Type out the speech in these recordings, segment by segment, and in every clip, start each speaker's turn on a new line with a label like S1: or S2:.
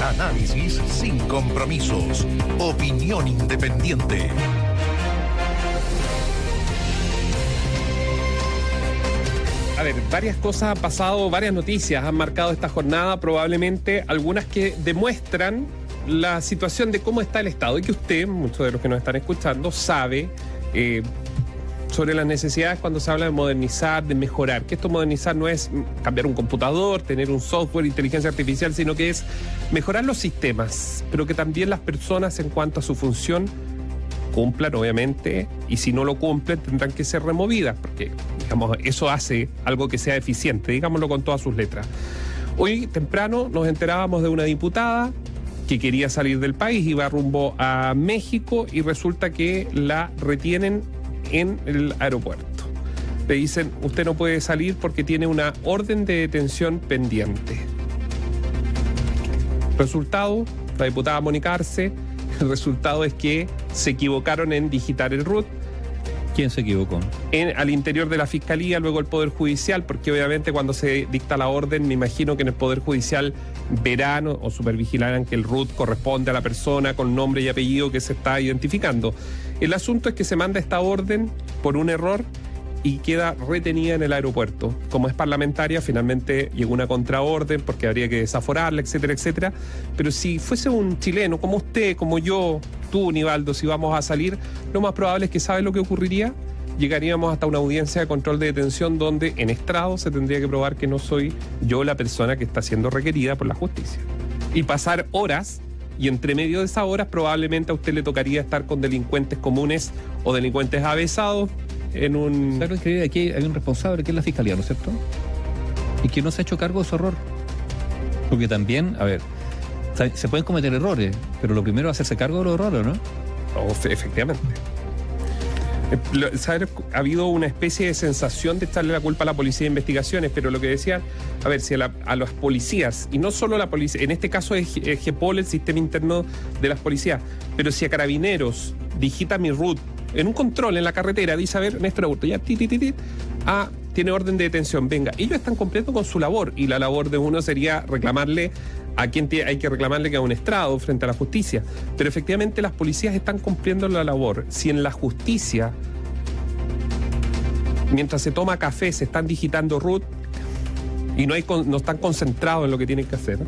S1: Análisis sin compromisos. Opinión independiente.
S2: A ver, varias cosas han pasado, varias noticias han marcado esta jornada, probablemente algunas que demuestran la situación de cómo está el Estado y que usted, muchos de los que nos están escuchando, sabe eh, sobre las necesidades cuando se habla de modernizar, de mejorar. Que esto modernizar no es cambiar un computador, tener un software, inteligencia artificial, sino que es mejorar los sistemas, pero que también las personas en cuanto a su función cumplan, obviamente, y si no lo cumplen tendrán que ser removidas, porque digamos, eso hace algo que sea eficiente, digámoslo con todas sus letras. Hoy temprano nos enterábamos de una diputada que quería salir del país, iba rumbo a México y resulta que la retienen en el aeropuerto. Le dicen, usted no puede salir porque tiene una orden de detención pendiente. Resultado, la diputada Mónica Arce, el resultado es que se equivocaron en digitar el RUT.
S3: ¿Quién se equivocó?
S2: En, al interior de la Fiscalía, luego el Poder Judicial, porque obviamente cuando se dicta la orden, me imagino que en el Poder Judicial verán o supervigilarán que el RUT corresponde a la persona con nombre y apellido que se está identificando. El asunto es que se manda esta orden por un error y queda retenida en el aeropuerto. Como es parlamentaria, finalmente llegó una contraorden porque habría que desaforarla, etcétera, etcétera. Pero si fuese un chileno como usted, como yo, tú, Nivaldo, si vamos a salir, lo más probable es que sabe lo que ocurriría. Llegaríamos hasta una audiencia de control de detención donde en estrado se tendría que probar que no soy yo la persona que está siendo requerida por la justicia. Y pasar horas y entre medio de esas horas probablemente a usted le tocaría estar con delincuentes comunes o delincuentes avesados en un...
S3: ¿Sabes que aquí hay un responsable que es la fiscalía, ¿no es cierto? Y que no se ha hecho cargo de su error. Porque también, a ver, se pueden cometer errores, pero lo primero es hacerse cargo de los errores, ¿no?
S2: Oh, efectivamente. Eh, ha habido una especie de sensación de echarle la culpa a la policía de investigaciones, pero lo que decían, a ver, si a, a las policías, y no solo a la policía, en este caso es GEPOL, el sistema interno de las policías, pero si a carabineros digita mi root en un control en la carretera, dice, a ver, Néstor Augusto, ya, ti, ah, tiene orden de detención, venga, ellos están completos con su labor, y la labor de uno sería reclamarle a quien hay que reclamarle que a un estrado frente a la justicia. Pero efectivamente las policías están cumpliendo la labor. Si en la justicia, mientras se toma café, se están digitando root y no, hay, no están concentrados en lo que tienen que hacer,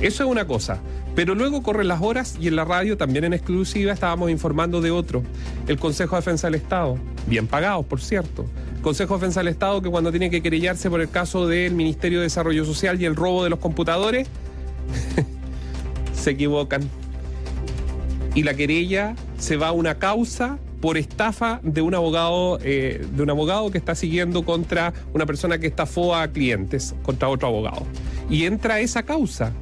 S2: eso es una cosa. Pero luego corren las horas y en la radio, también en exclusiva, estábamos informando de otro. El Consejo de Defensa del Estado, bien pagados, por cierto. Consejo de Defensa del Estado que cuando tiene que querellarse por el caso del Ministerio de Desarrollo Social y el robo de los computadores, se equivocan. Y la querella se va a una causa por estafa de un abogado, eh, de un abogado que está siguiendo contra una persona que estafó a clientes, contra otro abogado. Y entra esa causa.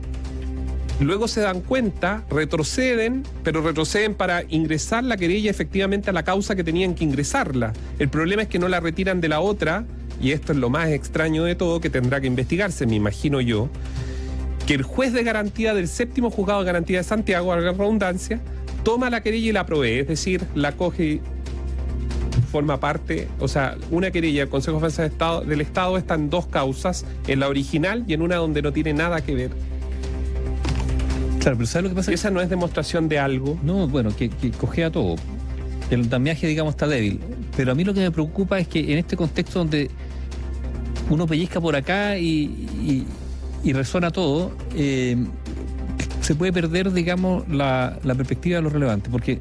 S2: Luego se dan cuenta, retroceden, pero retroceden para ingresar la querella efectivamente a la causa que tenían que ingresarla. El problema es que no la retiran de la otra, y esto es lo más extraño de todo, que tendrá que investigarse, me imagino yo, que el juez de garantía del séptimo juzgado de garantía de Santiago, a la redundancia, toma la querella y la provee, es decir, la coge y forma parte, o sea, una querella del Consejo de Defensa Estado, del Estado está en dos causas, en la original y en una donde no tiene nada que ver.
S3: Claro, pero ¿sabes lo que pasa?
S2: Esa no es demostración de algo.
S3: No, bueno, que, que a todo. El damiaje, digamos, está débil. Pero a mí lo que me preocupa es que en este contexto donde uno pellizca por acá y y resuena todo, eh, se puede perder, digamos, la, perspectiva de lo relevante. Porque,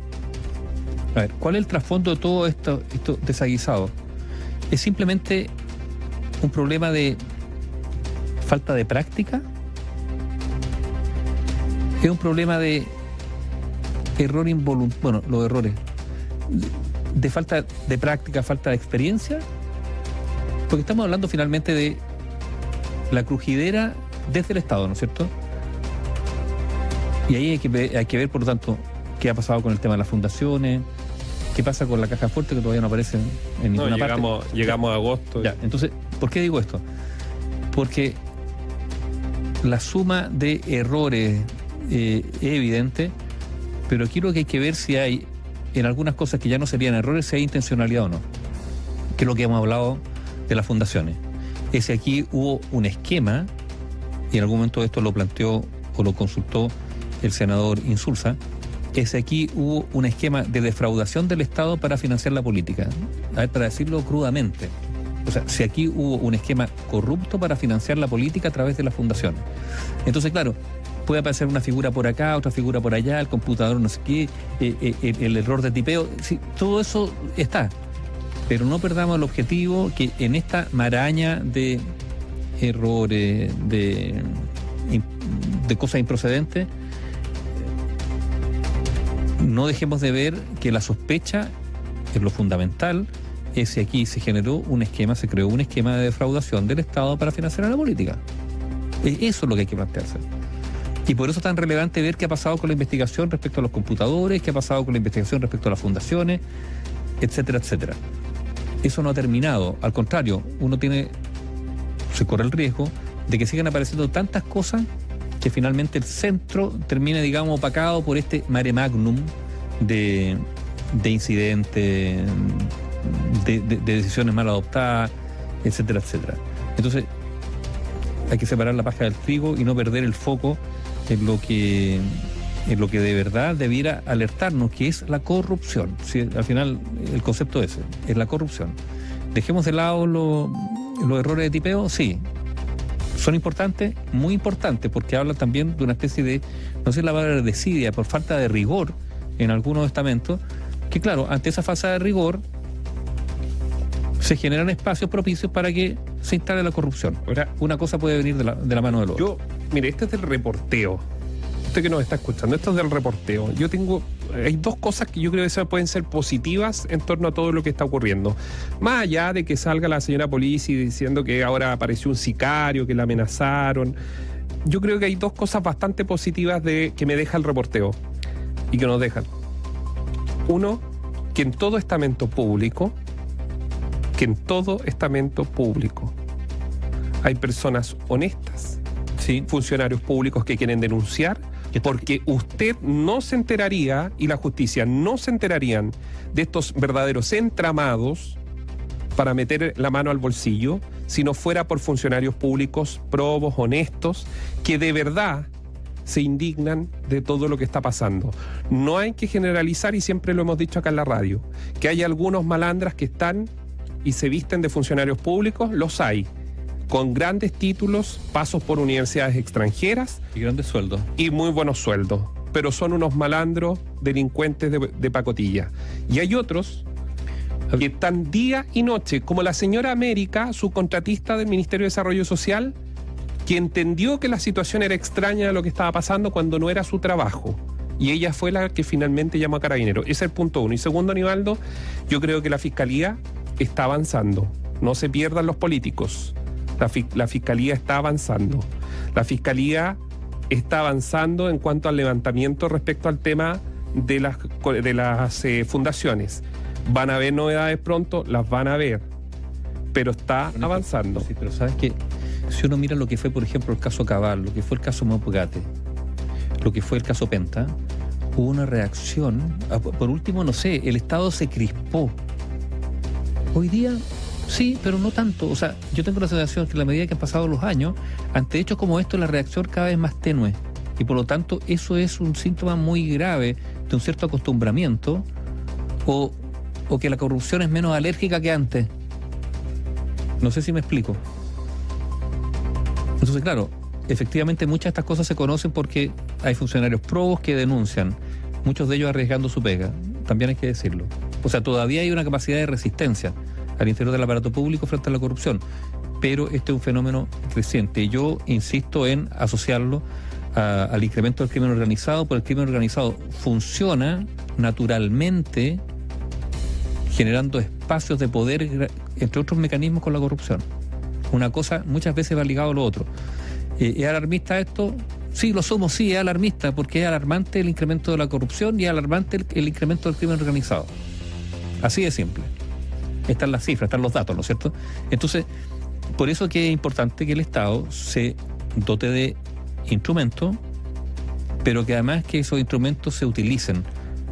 S3: a ver, ¿cuál es el trasfondo de todo esto, esto desaguisado? Es simplemente un problema de falta de práctica. Es un problema de error involuntario, bueno, los errores, de falta de práctica, falta de experiencia, porque estamos hablando finalmente de la crujidera desde el Estado, ¿no es cierto? Y ahí hay que, ver, hay que ver, por lo tanto, qué ha pasado con el tema de las fundaciones, qué pasa con la caja fuerte que todavía no aparece en ninguna
S2: no, llegamos, parte. Llegamos a agosto.
S3: Ya, entonces, ¿por qué digo esto? Porque la suma de errores eh, es evidente, pero aquí lo que hay que ver si hay en algunas cosas que ya no serían errores, si hay intencionalidad o no. Que es lo que hemos hablado de las fundaciones. Es que aquí hubo un esquema y en algún momento esto lo planteó o lo consultó el senador Insulza, es que aquí hubo un esquema de defraudación del Estado para financiar la política. A ver, para decirlo crudamente. O sea, si aquí hubo un esquema corrupto para financiar la política a través de la fundación. Entonces, claro, puede aparecer una figura por acá, otra figura por allá, el computador no sé qué, eh, eh, el, error de tipeo, todo eso está. Pero no perdamos el objetivo que en esta maraña de errores, de, de cosas improcedentes, no dejemos de ver que la sospecha es lo fundamental, es que aquí se generó un esquema, se creó un esquema de defraudación del Estado para financiar a la política. Eso es lo que hay que plantearse. Y por eso es tan relevante ver qué ha pasado con la investigación respecto a los computadores, qué ha pasado con la investigación respecto a las fundaciones, etcétera, etcétera. Eso no ha terminado. Al contrario, uno tiene, se corre el riesgo de que sigan apareciendo tantas cosas que finalmente el centro termine, digamos, opacado por este mare magnum de, de incidentes, de, de, de decisiones mal adoptadas, etcétera, etcétera. Entonces, hay que separar la paja del trigo y no perder el foco en lo que en lo que de verdad debiera alertarnos, que es la corrupción. Si al final el concepto ese, es la corrupción. Dejemos de lado los errores de tipeo, sí. Son importantes, muy importantes, porque hablan también de una especie de, no sé la palabra desidia, por falta de rigor en algunos estamentos, que claro, ante esa falta de rigor se generan espacios propicios para que se instale la corrupción. Ahora, una cosa puede venir de la, de la mano del otro.
S2: Yo, mire, este es del reporteo. Usted que nos está escuchando, esto es del reporteo. Yo tengo, hay dos cosas que yo creo que pueden ser positivas en torno a todo lo que está ocurriendo. Más allá de que salga la señora Polici diciendo que ahora apareció un sicario, que la amenazaron. Yo creo que hay dos cosas bastante positivas de que me deja el reporteo y que nos dejan. Uno, que en todo estamento público, que en todo estamento público hay personas honestas,
S3: Sí,
S2: funcionarios públicos que quieren denunciar, porque usted no se enteraría y la justicia no se enterarían de estos verdaderos entramados para meter la mano al bolsillo si no fuera por funcionarios públicos probos, honestos, que de verdad se indignan de todo lo que está pasando. No hay que generalizar, y siempre lo hemos dicho acá en la radio, que hay algunos malandras que están y se visten de funcionarios públicos, los hay, con grandes títulos, pasos por universidades extranjeras
S3: y grandes sueldos.
S2: y muy buenos sueldos, pero son unos malandros delincuentes de, de pacotilla. Y hay otros que están día y noche, como la señora América, su contratista del Ministerio de Desarrollo Social, que entendió que la situación era extraña de lo que estaba pasando cuando no era su trabajo. Y ella fue la que finalmente llamó a Carabinero. Ese es el punto uno. Y segundo, Aníbaldo, yo creo que la Fiscalía está avanzando. No se pierdan los políticos. La, fi- la Fiscalía está avanzando. La Fiscalía está avanzando en cuanto al levantamiento respecto al tema de las, de las eh, fundaciones. Van a haber novedades pronto, las van a ver, pero está avanzando.
S3: Sí, pero sabes que si uno mira lo que fue, por ejemplo, el caso Cabal, lo que fue el caso Mopugate, lo que fue el caso Penta, hubo una reacción. Ah, por último, no sé, el Estado se crispó. Hoy día, sí, pero no tanto. O sea, yo tengo la sensación que a la medida que han pasado los años, ante hechos como esto, la reacción cada vez más tenue. Y por lo tanto, eso es un síntoma muy grave de un cierto acostumbramiento o, o que la corrupción es menos alérgica que antes. No sé si me explico. Entonces, claro, efectivamente muchas de estas cosas se conocen porque hay funcionarios probos que denuncian, muchos de ellos arriesgando su pega, también hay que decirlo. O sea, todavía hay una capacidad de resistencia al interior del aparato público frente a la corrupción, pero este es un fenómeno creciente. Yo insisto en asociarlo al incremento del crimen organizado, porque el crimen organizado funciona naturalmente generando espacios de poder, entre otros mecanismos, con la corrupción. Una cosa muchas veces va ligado a lo otro. Eh, ¿Es alarmista esto? Sí, lo somos, sí, es alarmista, porque es alarmante el incremento de la corrupción y es alarmante el incremento del crimen organizado. Así de simple. Están las cifras, están los datos, ¿no es cierto? Entonces, por eso que es importante que el Estado se dote de instrumentos, pero que además que esos instrumentos se utilicen.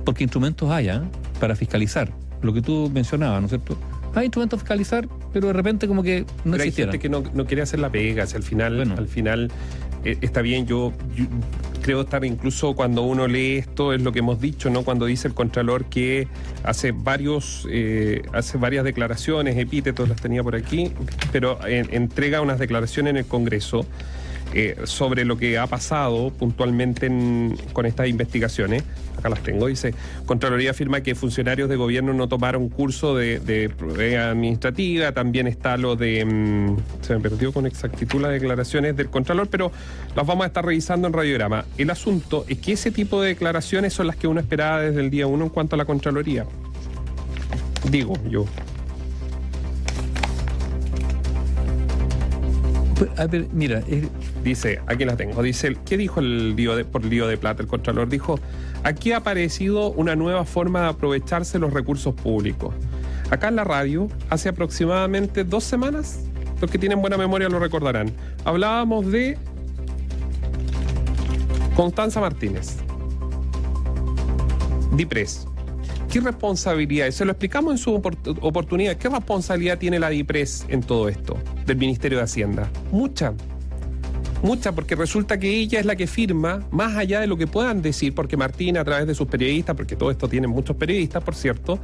S3: Porque instrumentos hay ¿ah? para fiscalizar. Lo que tú mencionabas, ¿no es cierto? Hay instrumentos para fiscalizar, pero de repente como que no
S2: Pero hay
S3: existieran.
S2: gente que no, no quiere hacer la pega, si al final,
S3: Bueno.
S2: al final eh, está bien, yo, yo creo estar incluso cuando uno lee esto, es lo que hemos dicho, ¿no? Cuando dice el Contralor que hace varios, eh, hace varias declaraciones, epítetos, las tenía por aquí, pero eh, entrega unas declaraciones en el Congreso. Eh, sobre lo que ha pasado puntualmente en- con estas investigaciones. Acá las tengo. Dice, Contraloría afirma que funcionarios de gobierno no tomaron curso de, de administrativa. También está lo de... mm, se me perdió con exactitud las declaraciones del Contralor, pero las vamos a estar revisando en radiograma. El asunto es que ese tipo de declaraciones son las que uno esperaba desde el día uno en cuanto a la Contraloría. Digo yo.
S3: A ver, mira,
S2: Dice, aquí la tengo, dice, ¿qué dijo el lío de, por lío de plata el Contralor? Dijo, aquí ha aparecido una nueva forma de aprovecharse los recursos públicos. Acá en la radio, hace aproximadamente dos semanas, los que tienen buena memoria lo recordarán, hablábamos de Constanza Martínez, DIPRES. ¿Qué responsabilidad? Se lo explicamos en su opor- oportunidad. ¿Qué responsabilidad tiene la DIPRES en todo esto del Ministerio de Hacienda? Mucha. Mucha, porque resulta que ella es la que firma, más allá de lo que puedan decir, porque Martín, a través de sus periodistas, porque todo esto tiene muchos periodistas, por cierto,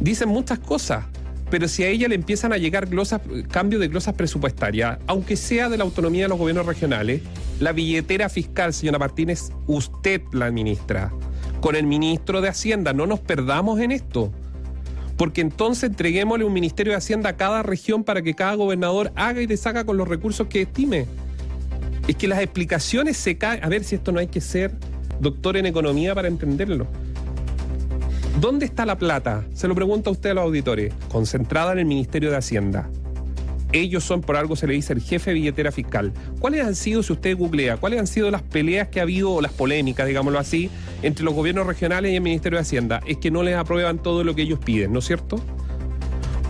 S2: dicen muchas cosas. Pero si a ella le empiezan a llegar glosas, cambio de glosas presupuestarias, aunque sea de la autonomía de los gobiernos regionales, la billetera fiscal, señora Martínez, usted la administra. Con el ministro de Hacienda, no nos perdamos en esto. Porque entonces entreguémosle un ministerio de Hacienda a cada región para que cada gobernador haga y deshaga con los recursos que estime. Es que las explicaciones se caen. A ver si esto no hay que ser doctor en economía para entenderlo. ¿Dónde está la plata? Se lo pregunta a usted a los auditores. Concentrada en el Ministerio de Hacienda. Ellos son, por algo se le dice, el jefe de billetera fiscal. ¿Cuáles han sido, si usted googlea, cuáles han sido las peleas que ha habido, o las polémicas, digámoslo así, entre los gobiernos regionales y el Ministerio de Hacienda? Es que no les aprueban todo lo que ellos piden, ¿no es cierto?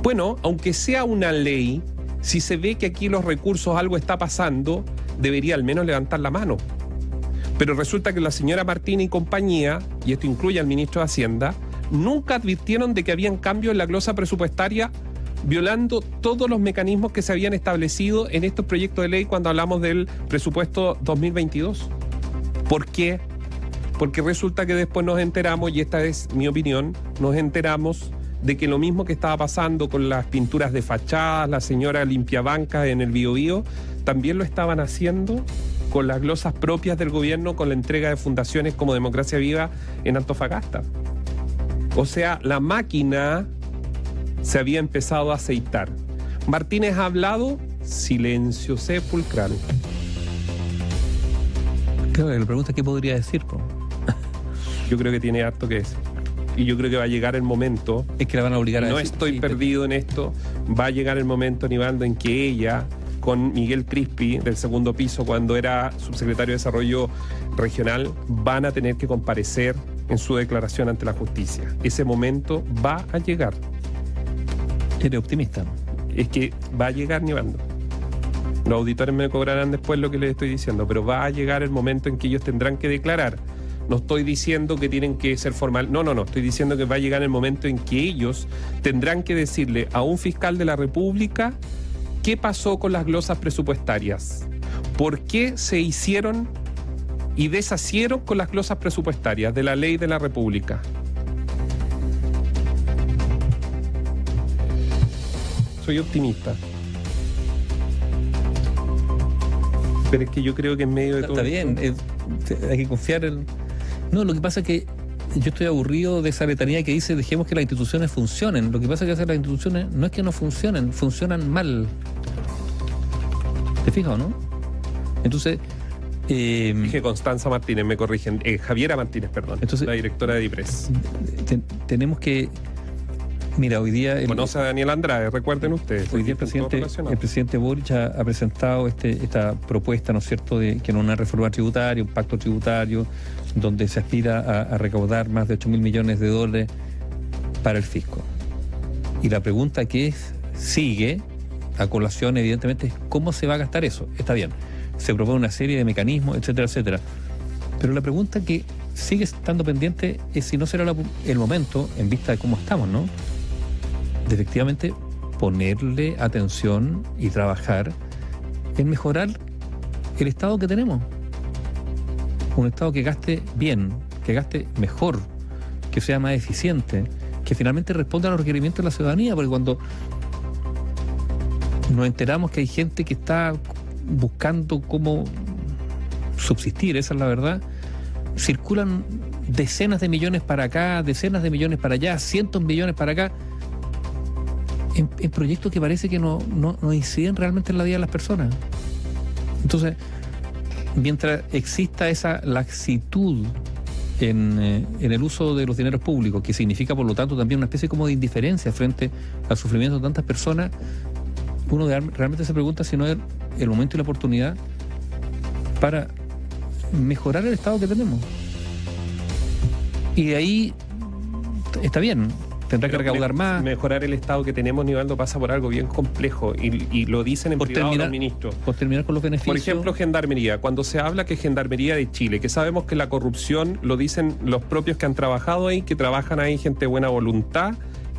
S2: Bueno, aunque sea una ley, si se ve que aquí los recursos algo está pasando, debería al menos levantar la mano. Pero resulta que la señora Martín y compañía, y esto incluye al ministro de Hacienda, nunca advirtieron de que habían cambios en la glosa presupuestaria violando todos los mecanismos que se habían establecido en estos proyectos de ley cuando hablamos del presupuesto 2022. ¿Por qué? Porque resulta que después nos enteramos, y esta es mi opinión, nos enteramos de que lo mismo que estaba pasando con las pinturas de fachadas, la señora limpiabanca en el Biobío, también lo estaban haciendo con las glosas propias del gobierno, con la entrega de fundaciones como Democracia Viva en Antofagasta. O sea, la máquina se había empezado a aceitar. Martínez ha hablado, silencio sepulcral.
S3: claro, la pregunta es qué podría decir. po?
S2: Yo creo que tiene harto que decir. Y yo creo que va a llegar el momento
S3: Es que la van a obligar a
S2: no
S3: decir.
S2: estoy
S3: Sí,
S2: perdido en esto. Va a llegar el momento, Nivaldo, en que ella, con Miguel Crispi, del segundo piso, cuando era subsecretario de Desarrollo Regional, van a tener que comparecer en su declaración ante la justicia. Ese momento va a llegar.
S3: Eres optimista.
S2: Es que va a llegar, Nivaldo. Los auditores me cobrarán después lo que les estoy diciendo, pero va a llegar el momento en que ellos tendrán que declarar. No estoy diciendo que tienen que ser formal. No, no, no. Estoy diciendo que va a llegar el momento en que ellos tendrán que decirle a un fiscal de la República qué pasó con las glosas presupuestarias. ¿Por qué se hicieron y deshacieron con las glosas presupuestarias de la ley de la República? Soy optimista. Pero es que yo creo que en medio de todo.
S3: Está bien,
S2: esto-
S3: hay que confiar en... No, lo que pasa es que yo estoy aburrido de esa letanía que dice dejemos que las instituciones funcionen. Lo que pasa es que hacer las instituciones no es que no funcionen, funcionan mal. ¿Te fijas o no? Entonces, eh,
S2: Dije Constanza Martínez, me corrigen. Eh, Javiera Martínez, perdón.
S3: Entonces-
S2: la directora de DIPRES.
S3: te- tenemos que... Mira, hoy día... el-
S2: Conoce a Daniel Andrade, recuerden ustedes.
S3: Hoy día el presidente,
S2: relacionados.
S3: el presidente Boric ha, ha presentado este, esta propuesta, ¿no es cierto?, de que en una reforma tributaria, un pacto tributario, donde se aspira a, a recaudar más de 8 mil millones de dólares para el fisco. Y la pregunta que es, sigue, a colación, evidentemente, es cómo se va a gastar eso. Está bien, se propone una serie de mecanismos, etcétera, etcétera. Pero la pregunta que sigue estando pendiente es si no será la- el momento, en vista de cómo estamos, ¿no? De efectivamente ponerle atención y trabajar en mejorar el Estado que tenemos. Un Estado que gaste bien, que gaste mejor, que sea más eficiente, que finalmente responda a los requerimientos de la ciudadanía, porque cuando nos enteramos que hay gente que está buscando cómo subsistir, esa es la verdad, circulan decenas de millones para acá, decenas de millones para allá, cientos de millones para acá, en, proyectos que parece que no, no, inciden realmente en la vida de las personas. Entonces, mientras exista esa laxitud en, eh, en, el uso de los dineros públicos, que significa por lo tanto también una especie como de indiferencia frente al sufrimiento de tantas personas, uno realmente se pregunta si no es el momento y la oportunidad para mejorar el estado que tenemos. Y de ahí está bien, tendrá que recaudar más.
S2: Mejorar el estado que tenemos, Nivaldo, pasa por algo bien complejo y, lo dicen en por privado terminar, los ministros.
S3: Por terminar con los beneficios.
S2: Por ejemplo, Gendarmería. Cuando se habla que Gendarmería de Chile, que sabemos que la corrupción, lo dicen los propios que han trabajado ahí, que trabajan ahí gente de buena voluntad,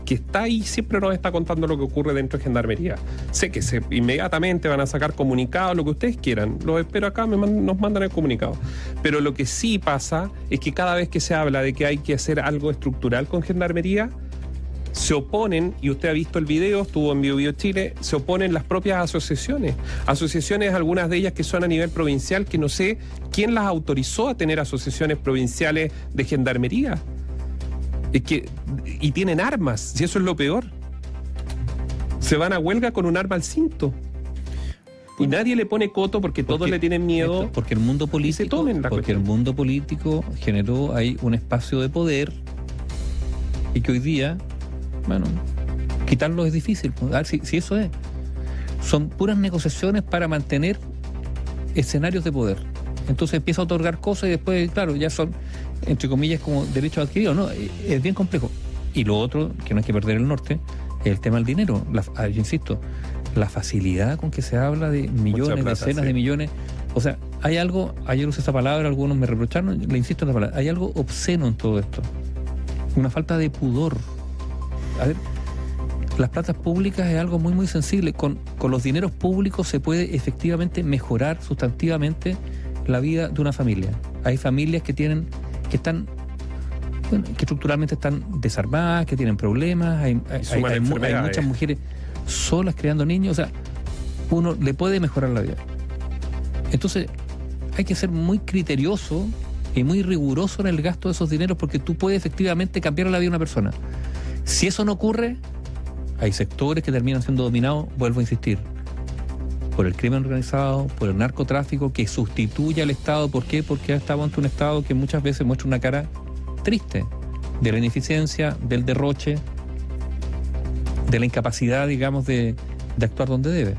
S2: que está ahí siempre nos está contando lo que ocurre dentro de Gendarmería. Sé que se, inmediatamente van a sacar comunicados, lo que ustedes quieran. Lo espero acá, me nos mandan el comunicado. Pero lo que sí pasa es que cada vez que se habla de que hay que hacer algo estructural con Gendarmería, se oponen, y usted ha visto el video, estuvo en Bio, Bio Chile, se oponen las propias asociaciones. Asociaciones, algunas de ellas que son a nivel provincial, que no sé quién las autorizó a tener asociaciones provinciales de gendarmería. Es que, y tienen armas, si eso es lo peor. Se van a huelga con un arma al cinto. Y nadie le pone coto porque, todos le tienen miedo.
S3: porque el mundo político. porque el mundo político generó ahí un espacio de poder y que hoy día, bueno, quitarlo es difícil. A ver si, si eso es. Son puras negociaciones para mantener escenarios de poder. Entonces empieza a otorgar cosas y después, claro, ya son entre comillas, como derecho adquirido, ¿no? Es bien complejo. Y lo otro, que no hay que perder el norte, es el tema del dinero. Ah, yo insisto, la facilidad con que se habla de millones, decenas de millones. O sea, hay algo, ayer usé esa palabra, algunos me reprocharon, le insisto en la palabra, hay algo obsceno en todo esto. Una falta de pudor. A ver, las platas públicas es algo muy, muy sensible. Con, con los dineros públicos se puede efectivamente mejorar sustantivamente la vida de una familia. Hay familias que tienen que están bueno, que estructuralmente están desarmadas, que tienen problemas, hay, muchas mujeres solas creando niños, o sea, uno le puede mejorar la vida. Entonces, hay que ser muy criterioso y muy riguroso en el gasto de esos dineros porque tú puedes efectivamente cambiar la vida de una persona. Si eso no ocurre, hay sectores que terminan siendo dominados, vuelvo a insistir, por el crimen organizado, por el narcotráfico, que sustituye al Estado. ¿Por qué? Porque estamos ante un Estado que muchas veces muestra una cara triste de la ineficiencia, del derroche, de la incapacidad, digamos, de, actuar donde debe.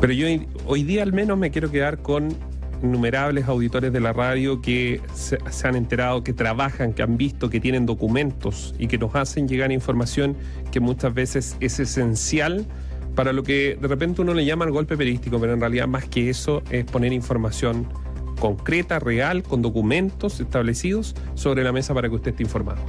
S2: Pero yo hoy día al menos me quiero quedar con innumerables auditores de la radio que se, han enterado, que trabajan, que han visto, que tienen documentos y que nos hacen llegar información que muchas veces es esencial para lo que de repente uno le llama el golpe periodístico, pero en realidad más que eso es poner información concreta, real, con documentos establecidos sobre la mesa para que usted esté informado.